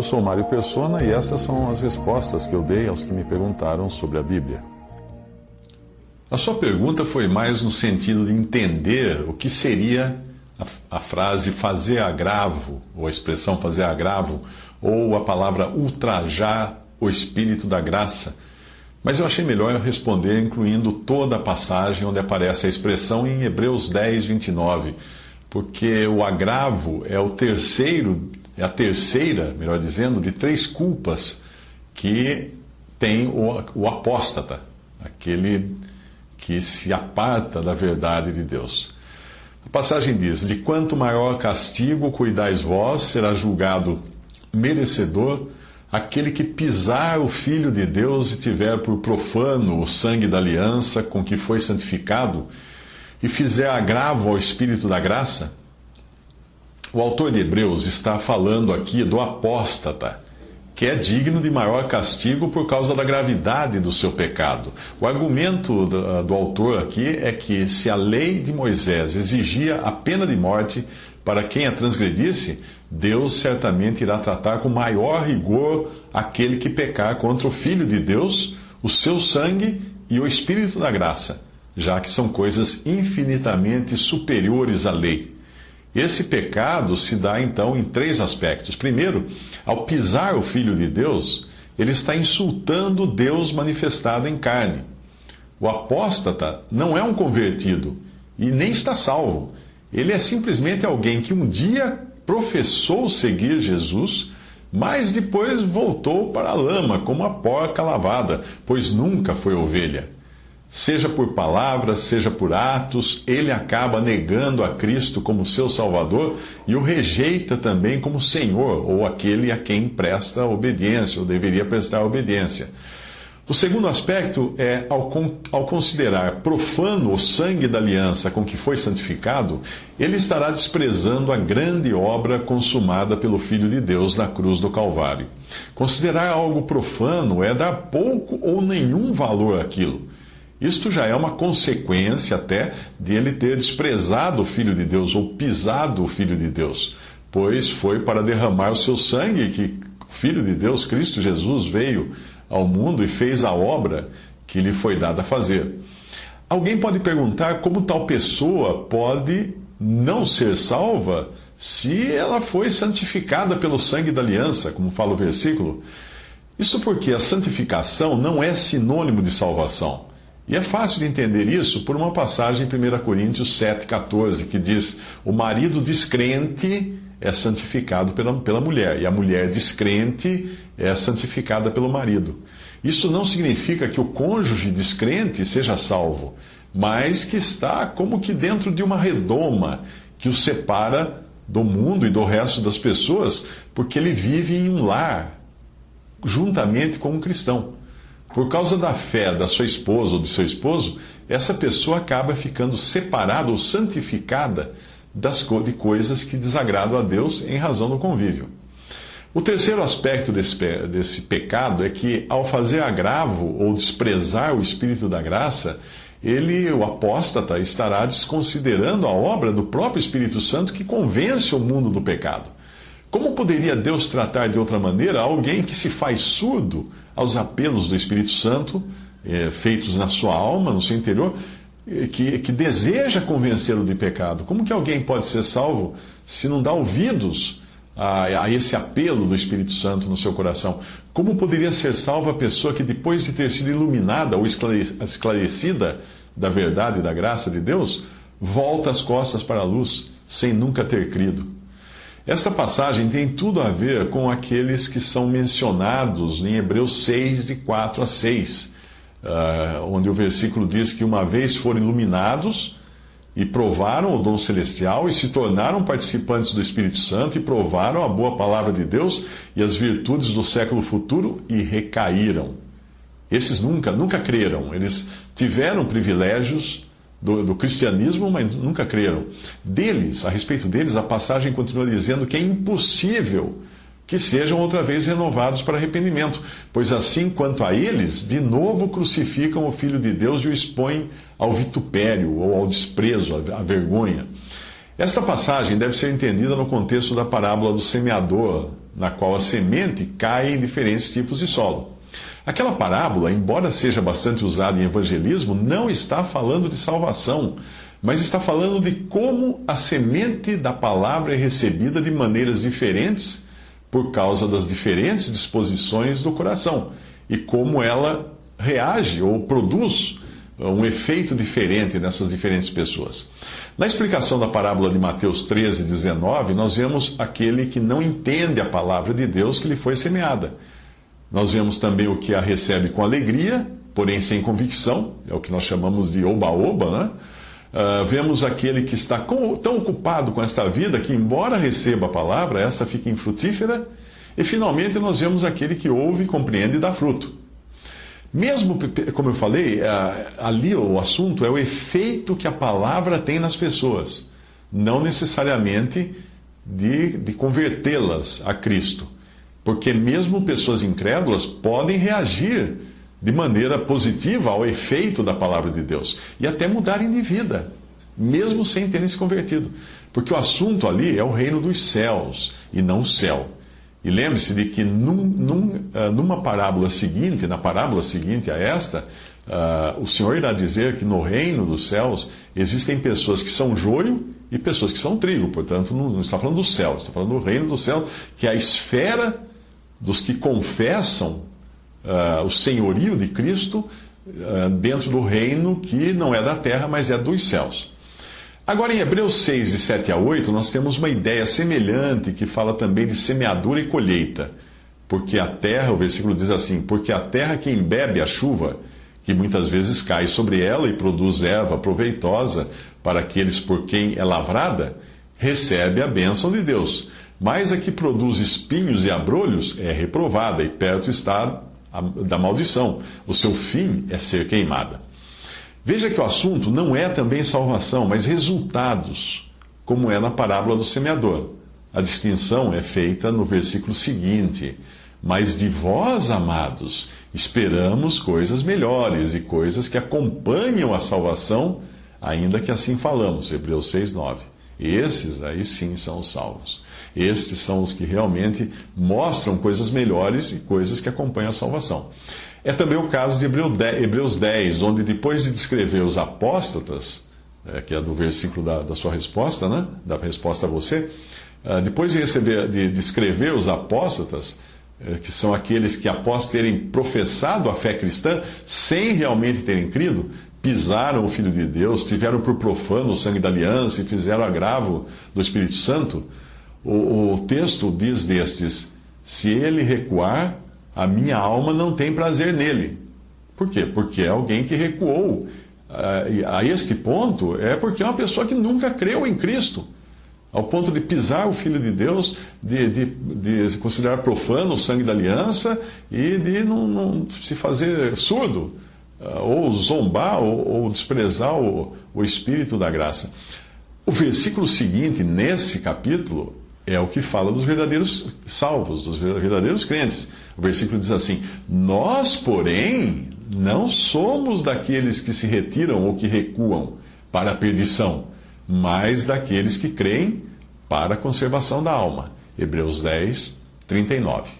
Eu sou Mário Persona e essas são as respostas que eu dei aos que me perguntaram sobre a Bíblia. A sua pergunta foi mais no sentido de entender o que seria a, a frase fazer agravo, ou a expressão fazer agravo, ou a palavra ultrajar o espírito da graça. Mas eu achei melhor responder incluindo toda a passagem onde aparece a expressão em Hebreus 10, 29, porque o agravo é o terceiro, é a terceira, melhor dizendo, de três culpas que tem o, o apóstata, aquele que se aparta da verdade de Deus. A passagem diz: De quanto maior castigo cuidais vós, será julgado merecedor aquele que pisar o Filho de Deus e tiver por profano o sangue da aliança com que foi santificado e fizer agravo ao Espírito da graça? O autor de Hebreus está falando aqui do apóstata que é digno de maior castigo por causa da gravidade do seu pecado. O argumento do, do, autor aqui é que se a lei de Moisés exigia a pena de morte para quem a transgredisse, Deus certamente irá tratar com maior rigor aquele que pecar contra o Filho de Deus, o seu sangue e o Espírito da graça, já que são coisas infinitamente superiores à lei. Esse pecado se dá então em três aspectos. Primeiro, ao pisar o Filho de Deus, ele está insultando Deus manifestado em carne. O apóstata não é um convertido e nem está salvo. Ele é simplesmente alguém que um dia professou seguir Jesus, mas depois voltou para a lama como a porca lavada, pois nunca foi ovelha seja por palavras, seja por atos, ele acaba negando a Cristo como seu Salvador e o rejeita também como Senhor, ou aquele a quem presta obediência, ou deveria prestar obediência. O segundo aspecto é, ao, ao considerar profano o sangue da aliança com que foi santificado, ele estará desprezando a grande obra consumada pelo Filho de Deus na cruz do Calvário. Considerar algo profano é dar pouco ou nenhum valor àquilo. Isto já é uma consequência até de ele ter desprezado o Filho de Deus ou pisado o Filho de Deus, pois foi para derramar o seu sangue que o Filho de Deus, Cristo Jesus, veio ao mundo e fez a obra que lhe foi dada a fazer. Alguém pode perguntar como tal pessoa pode não ser salva se ela foi santificada pelo sangue da aliança, como fala o versículo. Isso porque a santificação não é sinônimo de salvação. E é fácil de entender isso por uma passagem em 1 Coríntios 7,14, que diz: O marido descrente é santificado pela, pela mulher, e a mulher descrente é santificada pelo marido. Isso não significa que o cônjuge descrente seja salvo, mas que está como que dentro de uma redoma que o separa do mundo e do resto das pessoas, porque ele vive em um lar juntamente com um cristão. Por causa da fé da sua esposa ou de seu esposo, essa pessoa acaba ficando separada ou santificada das, de coisas que desagradam a Deus em razão do convívio. O terceiro aspecto desse, desse pecado é que, ao fazer agravo ou desprezar o Espírito da graça, ele, o apóstata, estará desconsiderando a obra do próprio Espírito Santo que convence o mundo do pecado. Como poderia Deus tratar de outra maneira alguém que se faz surdo aos apelos do Espírito Santo, é, feitos na sua alma, no seu interior, que, que deseja convencê-lo de pecado. Como que alguém pode ser salvo se não dá ouvidos a, a, esse apelo do Espírito Santo no seu coração? Como poderia ser salva a pessoa que, depois de ter sido iluminada ou esclarecida da verdade e da graça de Deus, volta as costas para a luz sem nunca ter crido? Esta passagem tem tudo a ver com aqueles que são mencionados em Hebreus 6, de 4 a 6, uh, onde o versículo diz que uma vez foram iluminados, e provaram o dom celestial e se tornaram participantes do Espírito Santo e provaram a boa palavra de Deus e as virtudes do século futuro e recaíram. Esses nunca, nunca creram. Eles tiveram privilégios do, do, cristianismo, mas nunca creram. Deles, a respeito deles, a passagem continua dizendo que é impossível que sejam outra vez renovados para arrependimento, pois assim quanto a eles, de novo crucificam o Filho de Deus e o expõem ao vitupério ou ao desprezo, à vergonha. Esta passagem deve ser entendida no contexto da parábola do semeador, na qual a semente cai em diferentes tipos de solo. Aquela parábola, embora seja bastante usada em evangelismo, não está falando de salvação, mas está falando de como a semente da palavra é recebida de maneiras diferentes por causa das diferentes disposições do coração e como ela reage ou produz um efeito diferente nessas diferentes pessoas. Na explicação da parábola de Mateus 13, 19, nós vemos aquele que não entende a palavra de Deus que lhe foi semeada. Nós vemos também o que a recebe com alegria, porém sem convicção, é o que nós chamamos de oba-oba, né? Uh, vemos aquele que está com, tão ocupado com esta vida que, embora receba a palavra, essa fica infrutífera. E, finalmente, nós vemos aquele que ouve, compreende e dá fruto. Mesmo, como eu falei, uh, ali o assunto é o efeito que a palavra tem nas pessoas, não necessariamente de, de convertê-las a Cristo. Porque mesmo pessoas incrédulas podem reagir de maneira positiva ao efeito da palavra de Deus e até mudarem de vida, mesmo sem terem se convertido. Porque o assunto ali é o reino dos céus e não o céu. E lembre-se de que num, num, uh, numa parábola seguinte, na parábola seguinte a esta, uh, o Senhor irá dizer que no reino dos céus existem pessoas que são joio e pessoas que são trigo. Portanto, não, não está falando do céu, está falando do reino do céu, que é a esfera dos que confessam uh, o senhorio de Cristo uh, dentro do reino que não é da terra, mas é dos céus. Agora, em Hebreus 6, de 7 a 8, nós temos uma ideia semelhante que fala também de semeadura e colheita. Porque a terra, o versículo diz assim: Porque a terra que embebe a chuva, que muitas vezes cai sobre ela e produz erva proveitosa para aqueles por quem é lavrada, recebe a bênção de Deus. Mas a que produz espinhos e abrolhos é reprovada, e perto está da maldição. O seu fim é ser queimada. Veja que o assunto não é também salvação, mas resultados, como é na parábola do semeador. A distinção é feita no versículo seguinte. Mas de vós, amados, esperamos coisas melhores e coisas que acompanham a salvação, ainda que assim falamos. Hebreus 6, 9. Esses aí sim são salvos. Estes são os que realmente mostram coisas melhores e coisas que acompanham a salvação. É também o caso de Hebreus 10, onde depois de descrever os apóstatas, é, que é do versículo da, da, sua resposta, né? da resposta a você, uh, depois de, receber, de descrever os apóstatas, uh, que são aqueles que após terem professado a fé cristã, sem realmente terem crido, pisaram o Filho de Deus, tiveram por profano o sangue da aliança e fizeram agravo do Espírito Santo, o, o texto diz destes: se ele recuar, a minha alma não tem prazer nele. Por quê? Porque é alguém que recuou. A, a este ponto, é porque é uma pessoa que nunca creu em Cristo ao ponto de pisar o Filho de Deus, de, de, de considerar profano o sangue da aliança e de não, não se fazer surdo, ah, ou zombar, ou, ou desprezar o, o Espírito da graça. O versículo seguinte, nesse capítulo, é o que fala dos verdadeiros salvos, dos verdadeiros crentes. O versículo diz assim: Nós, porém, não somos daqueles que se retiram ou que recuam para a perdição, mas daqueles que creem para a conservação da alma. Hebreus 10, 39.